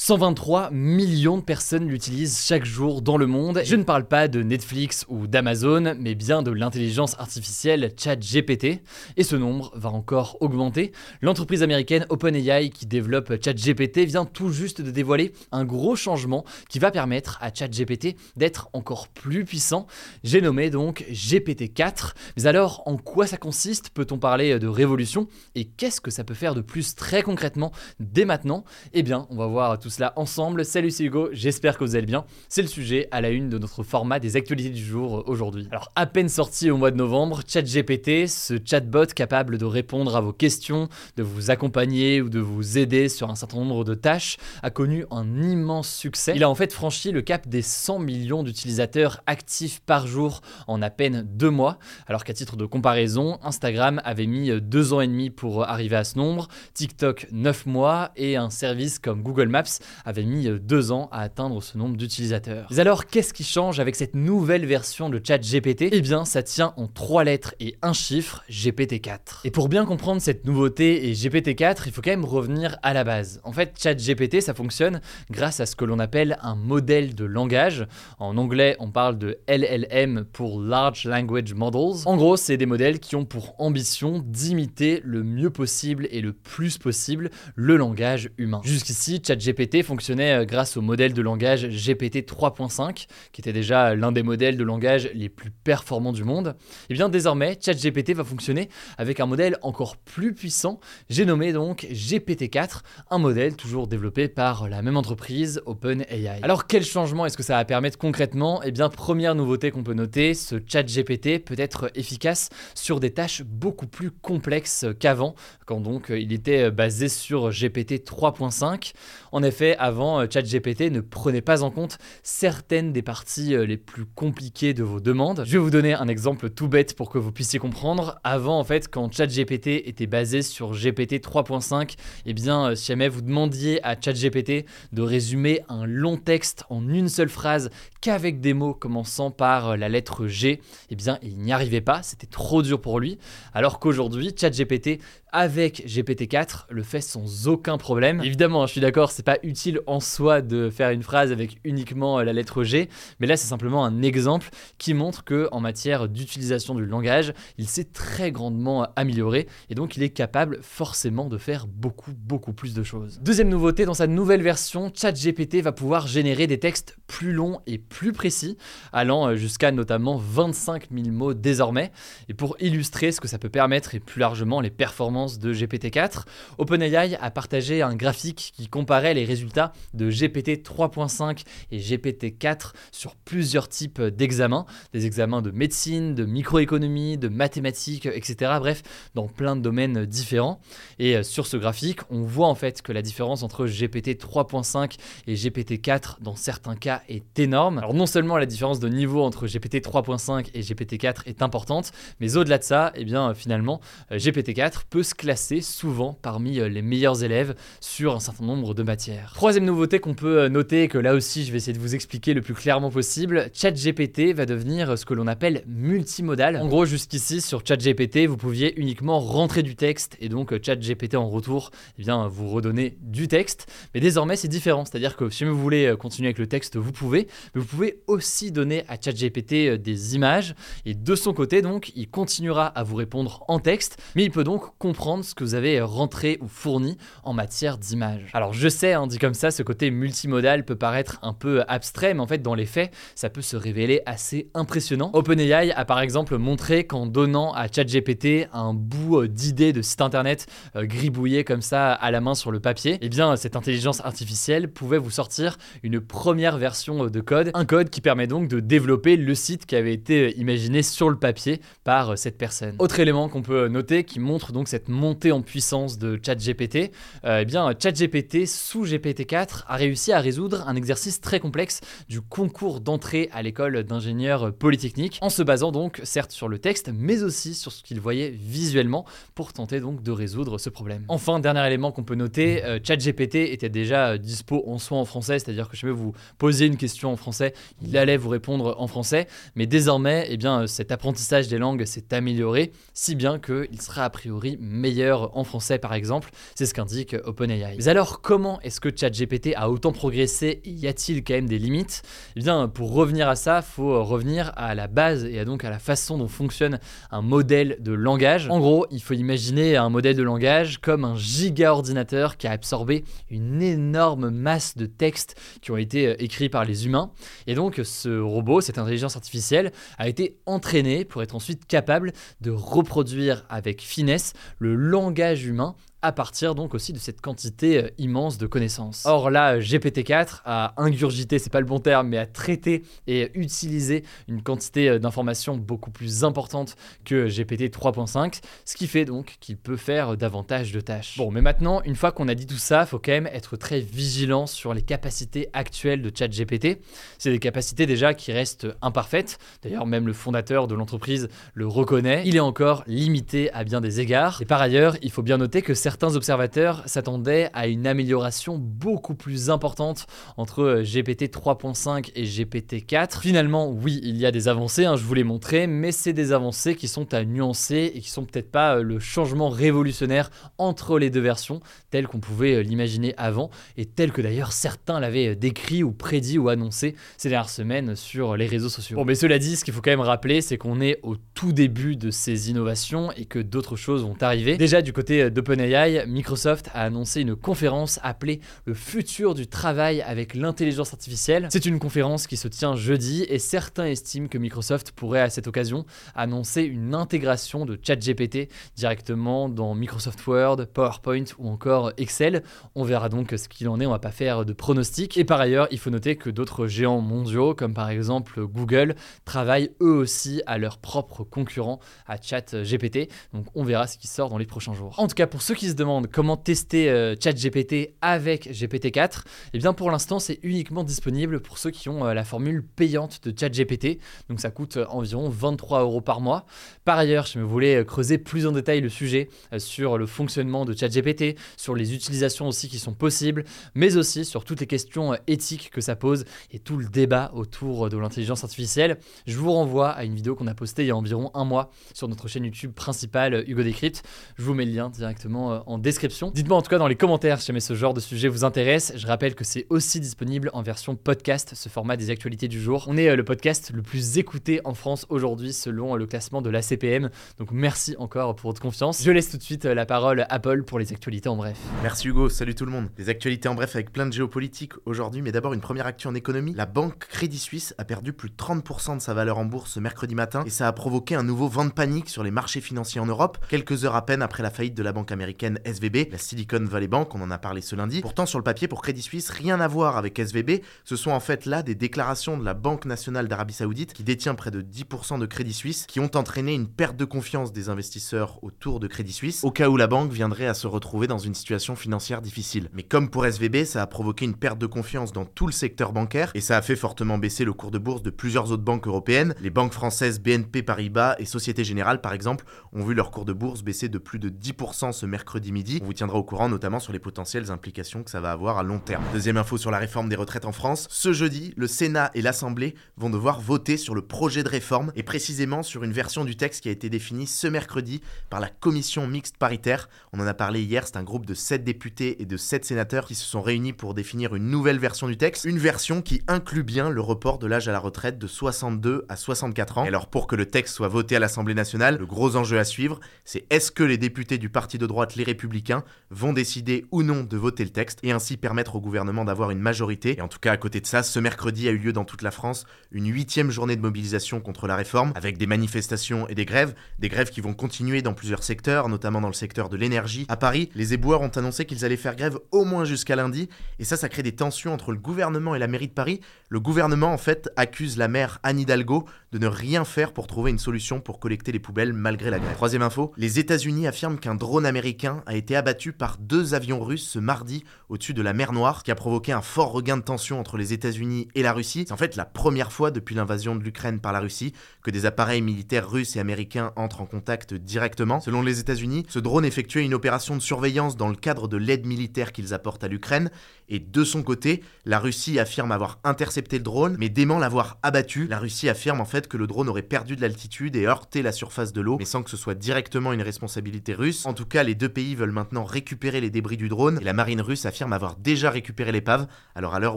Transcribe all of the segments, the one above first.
123 millions de personnes l'utilisent chaque jour dans le monde. Je ne parle pas de Netflix ou d'Amazon, mais bien de l'intelligence artificielle ChatGPT. Et ce nombre va encore augmenter. L'entreprise américaine OpenAI qui développe ChatGPT vient tout juste de dévoiler un gros changement qui va permettre à ChatGPT d'être encore plus puissant. J'ai nommé donc GPT-4. Mais alors, en quoi ça consiste? Peut-on parler de révolution? Et qu'est-ce que ça peut faire de plus très concrètement dès maintenant? Eh bien, on va voir tout cela ensemble. Salut, c'est Hugo, j'espère que vous allez bien. C'est le sujet à la une de notre format des actualités du jour aujourd'hui. Alors, à peine sorti au mois de novembre, ChatGPT, ce chatbot capable de répondre à vos questions, de vous accompagner ou de vous aider sur un certain nombre de tâches, a connu un immense succès. Il a en fait franchi le cap des 100 millions d'utilisateurs actifs par jour en à peine deux mois, alors qu'à titre de comparaison, Instagram avait mis deux ans et demi pour arriver à ce nombre, TikTok 9 mois et un service comme Google Maps avait mis deux ans à atteindre ce nombre d'utilisateurs. Mais alors, qu'est-ce qui change avec cette nouvelle version de ChatGPT? Eh bien, ça tient en trois lettres et un chiffre, GPT-4. Et pour bien comprendre cette nouveauté et GPT-4, il faut quand même revenir à la base. En fait, ChatGPT, ça fonctionne grâce à ce que l'on appelle un modèle de langage. En anglais, on parle de LLM pour Large Language Models. En gros, c'est des modèles qui ont pour ambition d'imiter le mieux possible et le plus possible le langage humain. Jusqu'ici, ChatGPT fonctionnait euh, grâce au modèle de langage GPT 3.5, qui était déjà l'un des modèles de langage les plus performants du monde. Et bien désormais, ChatGPT va fonctionner avec un modèle encore plus puissant, j'ai nommé donc GPT-4, un modèle toujours développé par la même entreprise, OpenAI. Alors quel changement est-ce que ça va permettre concrètement? Eh bien première nouveauté qu'on peut noter, ce ChatGPT peut être efficace sur des tâches beaucoup plus complexes qu'avant, quand donc il était basé sur GPT 3.5. En effet, avant, euh, ChatGPT ne prenait pas en compte certaines des parties euh, les plus compliquées de vos demandes. Je vais vous donner un exemple tout bête pour que vous puissiez comprendre. Avant, en fait, quand ChatGPT était basé sur GPT 3.5, eh bien, euh, si jamais vous demandiez à ChatGPT de résumer un long texte en une seule phrase qu'avec des mots commençant par la lettre G, eh bien, il n'y arrivait pas, c'était trop dur pour lui. Alors qu'aujourd'hui, ChatGPT avec GPT-4 le fait sans aucun problème. Évidemment, hein, je suis d'accord, c'est pas utile en soi de faire une phrase avec uniquement euh, la lettre G, mais là c'est simplement un exemple qui montre que en matière d'utilisation du langage, il s'est très grandement amélioré et donc il est capable forcément de faire beaucoup beaucoup plus de choses. Deuxième nouveauté dans sa nouvelle version, ChatGPT va pouvoir générer des textes plus longs et plus précis, allant euh, jusqu'à notamment 25 000 mots désormais. Et pour illustrer ce que ça peut permettre et plus largement les performances de GPT-4, OpenAI a partagé un graphique qui comparait les résultats de GPT 3.5 et GPT 4 sur plusieurs types d'examens, des examens de médecine, de microéconomie, de mathématiques, etc. Bref, dans plein de domaines différents. Et euh, sur ce graphique, on voit en fait que la différence entre GPT 3.5 et GPT 4 dans certains cas est énorme. Alors non seulement la différence de niveau entre GPT 3.5 et GPT 4 est importante, mais au-delà de ça, eh bien finalement, euh, GPT 4 peut se classer souvent parmi euh, les meilleurs élèves sur un certain nombre de matières. Troisième nouveauté qu'on peut euh, noter, que là aussi je vais essayer de vous expliquer le plus clairement possible, ChatGPT va devenir ce que l'on appelle multimodal. En gros, jusqu'ici sur ChatGPT, vous pouviez uniquement rentrer du texte et donc euh, ChatGPT en retour, eh bien, vous redonner du texte. Mais désormais, c'est différent, c'est-à-dire que si vous voulez euh, continuer avec le texte, vous pouvez, mais vous pouvez aussi donner à ChatGPT des images et de son côté, donc, il continuera à vous répondre en texte, mais il peut donc comprendre ce que vous avez rentré ou fourni en matière d'images. Alors, je sais, hein, dit comme ça, ce côté multimodal peut paraître un peu abstrait, mais en fait, dans les faits, ça peut se révéler assez impressionnant. OpenAI a par exemple montré qu'en donnant à ChatGPT un bout euh, d'idée de site internet euh, gribouillé comme ça à la main sur le papier, eh bien, cette intelligence artificielle pouvait vous sortir une première version de code, un code qui permet donc de développer le site qui avait été imaginé sur le papier par cette personne. Autre élément qu'on peut noter qui montre donc cette montée en puissance de ChatGPT, eh bien, ChatGPT sous GPT-4 a réussi à résoudre un exercice très complexe du concours d'entrée à l'école d'ingénieurs polytechnique, en se basant donc certes sur le texte, mais aussi sur ce qu'il voyait visuellement pour tenter donc de résoudre ce problème. Enfin, dernier élément qu'on peut noter, euh, ChatGPT était déjà euh, dispo en soi en français, c'est-à-dire que je vais vous poser une question en français, il allait vous répondre en français, mais désormais, eh bien, cet apprentissage des langues s'est amélioré, si bien qu'il sera a priori meilleur en français par exemple, c'est ce qu'indique OpenAI. Mais alors, comment est-ce que ChatGPT a autant progressé Y a-t-il quand même des limites? Eh bien, pour revenir à ça, faut revenir à la base et donc à la façon dont fonctionne un modèle de langage. En gros, il faut imaginer un modèle de langage comme un giga ordinateur qui a absorbé une énorme masse de textes qui ont été euh, écrits par les humains. Et donc, ce robot, cette intelligence artificielle, a été entraîné pour être ensuite capable de reproduire avec finesse le langage humain à partir donc aussi de cette quantité euh, immense de connaissances. Or là, GPT-4 a ingurgité, c'est pas le bon terme, mais a traité et utilisé une quantité euh, d'informations beaucoup plus importante que GPT 3.5, ce qui fait donc qu'il peut faire davantage de tâches. Bon, mais maintenant, une fois qu'on a dit tout ça, faut quand même être très vigilant sur les capacités actuelles de ChatGPT. C'est des capacités déjà qui restent imparfaites. D'ailleurs, même le fondateur de l'entreprise le reconnaît. Il est encore limité à bien des égards. Et par ailleurs, il faut bien noter que certains observateurs s'attendaient à une amélioration beaucoup plus importante entre euh, GPT 3.5 et GPT 4. Finalement, oui, il y a des avancées, hein, je vous l'ai montré, mais c'est des avancées qui sont à nuancer et qui sont peut-être pas euh, le changement révolutionnaire entre les deux versions, tel qu'on pouvait euh, l'imaginer avant, et tel que d'ailleurs certains l'avaient décrit ou prédit ou annoncé ces dernières semaines sur les réseaux sociaux. Bon, mais cela dit, ce qu'il faut quand même rappeler, c'est qu'on est au tout début de ces innovations et que d'autres choses vont arriver. Déjà du côté d'OpenAI, Microsoft a annoncé une conférence appelée Le futur du travail avec l'intelligence artificielle. C'est une conférence qui se tient jeudi et certains estiment que Microsoft pourrait à cette occasion annoncer une intégration de ChatGPT directement dans Microsoft Word, PowerPoint ou encore Excel. On verra donc ce qu'il en est, on va pas faire de pronostics. Et par ailleurs, il faut noter que d'autres géants mondiaux, comme par exemple Google, travaillent eux aussi à leur propre concurrent à ChatGPT. Donc on verra ce qui sort dans les prochains jours. En tout cas, pour ceux qui se comment tester euh, ChatGPT avec GPT-4, eh bien pour l'instant c'est uniquement disponible pour ceux qui ont euh, la formule payante de ChatGPT. Donc ça coûte euh, environ 23 euros par mois. Par ailleurs, vous voulez creuser plus en détail le sujet sur le fonctionnement de ChatGPT, sur les utilisations aussi qui sont possibles, mais aussi sur toutes les questions éthiques que ça pose et tout le débat autour de l'intelligence artificielle, je vous renvoie à une vidéo qu'on a postée il y a environ un mois sur notre chaîne YouTube principale Hugo Decrypt. Je vous mets le lien directement en description. Dites-moi en tout cas dans les commentaires si jamais ce genre de sujet vous intéresse. Je rappelle que c'est aussi disponible en version podcast, ce format des actualités du jour. On est euh, le podcast le plus écouté en France aujourd'hui selon le classement de l'ACPM. Donc merci encore pour votre confiance. Je laisse tout de suite euh, la parole à Apple pour les actualités en bref. Merci Hugo, salut tout le monde. Les actualités en bref avec plein de géopolitique aujourd'hui, mais d'abord une première actu en économie. La banque Crédit Suisse a perdu plus de 30% de sa valeur en bourse ce mercredi matin et ça a provoqué un nouveau vent de panique sur les marchés financiers en Europe, quelques heures à peine après la faillite de la banque américaine SVB, la Silicon Valley Bank, on en a parlé ce lundi. Pourtant, sur le papier, pour Crédit Suisse, rien à voir avec SVB. Ce sont en fait là des déclarations de la Banque nationale d'Arabie Saoudite, qui détient près de 10% de Crédit Suisse, qui ont entraîné une perte de confiance des investisseurs autour de Crédit Suisse, au cas où la banque viendrait à se retrouver dans une situation financière difficile. Mais comme pour SVB, ça a provoqué une perte de confiance dans tout le secteur bancaire, et ça a fait fortement baisser le cours de bourse de plusieurs autres banques européennes. Les banques françaises BNP Paribas et Société Générale, par exemple, ont vu leur cours de bourse baisser de plus de 10% ce mercredi midi. On vous tiendra au courant notamment sur les potentielles implications que ça va avoir à long terme. Deuxième info sur la réforme des retraites en France. Ce jeudi, le Sénat et l'Assemblée vont devoir voter sur le projet de réforme et précisément sur une version du texte qui a été définie ce mercredi par la commission mixte paritaire. On en a parlé hier, c'est un groupe de 7 députés et de 7 sénateurs qui se sont réunis pour définir une nouvelle version du texte. Une version qui inclut bien le report de l'âge à la retraite de 62 à 64 ans. Et alors pour que le texte soit voté à l'Assemblée nationale, le gros enjeu à suivre, c'est est-ce que les députés du parti de droite Les républicains vont décider ou non de voter le texte et ainsi permettre au gouvernement d'avoir une majorité. Et en tout cas, à côté de ça, ce mercredi a eu lieu dans toute la France une huitième journée de mobilisation contre la réforme, avec des manifestations et des grèves, des grèves qui vont continuer dans plusieurs secteurs, notamment dans le secteur de l'énergie. À Paris, les éboueurs ont annoncé qu'ils allaient faire grève au moins jusqu'à lundi, et ça, ça crée des tensions entre le gouvernement et la mairie de Paris. Le gouvernement, en fait, accuse la maire Anne Hidalgo de ne rien faire pour trouver une solution pour collecter les poubelles malgré la grève. Troisième info, les États-Unis affirment qu'un drone américain a été abattu par deux avions russes ce mardi au-dessus de la mer Noire, qui a provoqué un fort regain de tension entre les États-Unis et la Russie. C'est en fait la première fois depuis l'invasion de l'Ukraine par la Russie que des appareils militaires russes et américains entrent en contact directement. Selon les États-Unis, ce drone effectuait une opération de surveillance dans le cadre de l'aide militaire qu'ils apportent à l'Ukraine, et de son côté, la Russie affirme avoir intercepté le drone, mais dément l'avoir abattu. La Russie affirme en fait que le drone aurait perdu de l'altitude et heurté la surface de l'eau, mais sans que ce soit directement une responsabilité russe. En tout cas, les deux pays veulent maintenant récupérer les débris du drone, la marine russe affirme avoir déjà récupéré l'épave. Alors à l'heure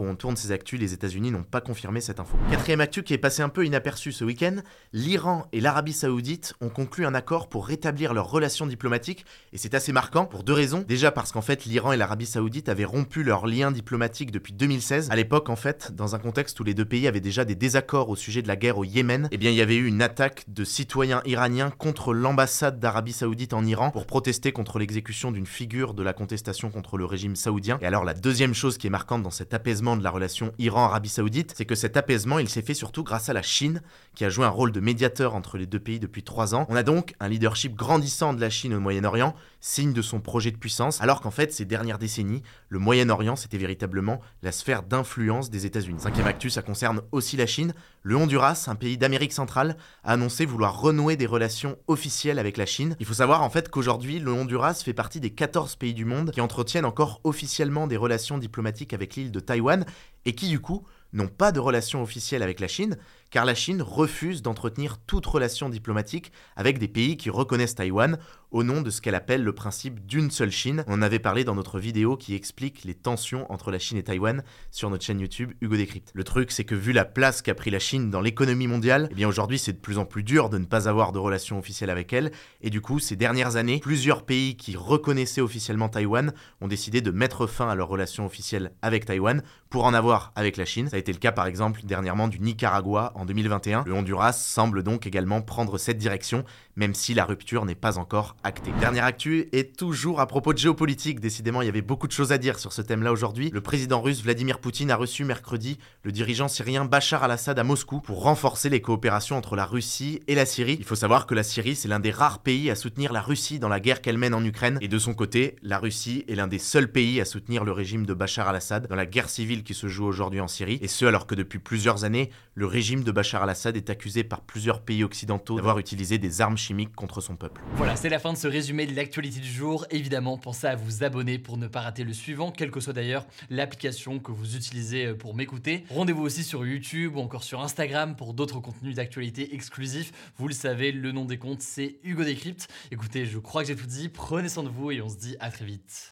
où on tourne ces actus, les États-Unis n'ont pas confirmé cette info. Quatrième actu qui est passé un peu inaperçu ce week-end, l'Iran et l'Arabie Saoudite ont conclu un accord pour rétablir leurs relations diplomatiques, et c'est assez marquant pour deux raisons. Déjà parce qu'en fait, l'Iran et l'Arabie Saoudite avaient rompu leurs liens diplomatiques depuis 2016. À l'époque, en fait, dans un contexte où les deux pays avaient déjà des désaccords au sujet de la guerre au Yémen, eh bien, il y avait eu une attaque de citoyens iraniens contre l'ambassade d'Arabie Saoudite en Iran pour protester contre l'exécution d'une figure de la contestation contre le régime saoudien. Et alors, la deuxième chose qui est marquante dans cet apaisement de la relation Iran-Arabie Saoudite, c'est que cet apaisement, il s'est fait surtout grâce à la Chine, qui a joué un rôle de médiateur entre les deux pays depuis trois ans. On a donc un leadership grandissant de la Chine au Moyen-Orient, signe de son projet de puissance, alors qu'en fait, ces dernières décennies, le Moyen-Orient, c'était véritablement la sphère d'influence des États-Unis. Cinquième actu, ça concerne aussi la Chine. Le Honduras, un pays d'Amérique centrale, a annoncé vouloir renouer des relations officielles avec la Chine. Il faut savoir en fait qu'aujourd'hui, le Honduras fait partie des 14 pays du monde qui entretiennent encore officiellement des relations diplomatiques avec l'île de Taïwan et qui du coup n'ont pas de relations officielles avec la Chine, car la Chine refuse d'entretenir toute relation diplomatique avec des pays qui reconnaissent Taïwan au nom de ce qu'elle appelle le principe d'une seule Chine. On avait parlé dans notre vidéo qui explique les tensions entre la Chine et Taïwan sur notre chaîne YouTube Hugo Décrypte. Le truc, c'est que vu la place qu'a pris la Chine dans l'économie mondiale, eh bien aujourd'hui c'est de plus en plus dur de ne pas avoir de relations officielles avec elle, et du coup ces dernières années, plusieurs pays qui reconnaissaient officiellement Taïwan ont décidé de mettre fin à leurs relations officielles avec Taïwan pour en avoir avec la Chine. Ça a été le cas par exemple dernièrement du Nicaragua 2021. Le Honduras semble donc également prendre cette direction, même si la rupture n'est pas encore actée. Dernière actu est toujours à propos de géopolitique. Décidément, il y avait beaucoup de choses à dire sur ce thème-là aujourd'hui. Le président russe Vladimir Poutine a reçu mercredi le dirigeant syrien Bachar al-Assad à Moscou pour renforcer les coopérations entre la Russie et la Syrie. Il faut savoir que la Syrie, c'est l'un des rares pays à soutenir la Russie dans la guerre qu'elle mène en Ukraine. Et de son côté, la Russie est l'un des seuls pays à soutenir le régime de Bachar al-Assad dans la guerre civile qui se joue aujourd'hui en Syrie. Et ce, alors que depuis plusieurs années, le régime de Bachar al-Assad est accusé par plusieurs pays occidentaux d'avoir utilisé des armes chimiques contre son peuple. Voilà, c'est la fin de ce résumé de l'actualité du jour. Évidemment, pensez à vous abonner pour ne pas rater le suivant, quelle que soit d'ailleurs l'application que vous utilisez euh, pour m'écouter. Rendez-vous aussi sur YouTube ou encore sur Instagram pour d'autres contenus d'actualité exclusifs. Vous le savez, le nom des comptes, c'est Hugo Décrypte. Écoutez, je crois que j'ai tout dit. Prenez soin de vous et on se dit à très vite.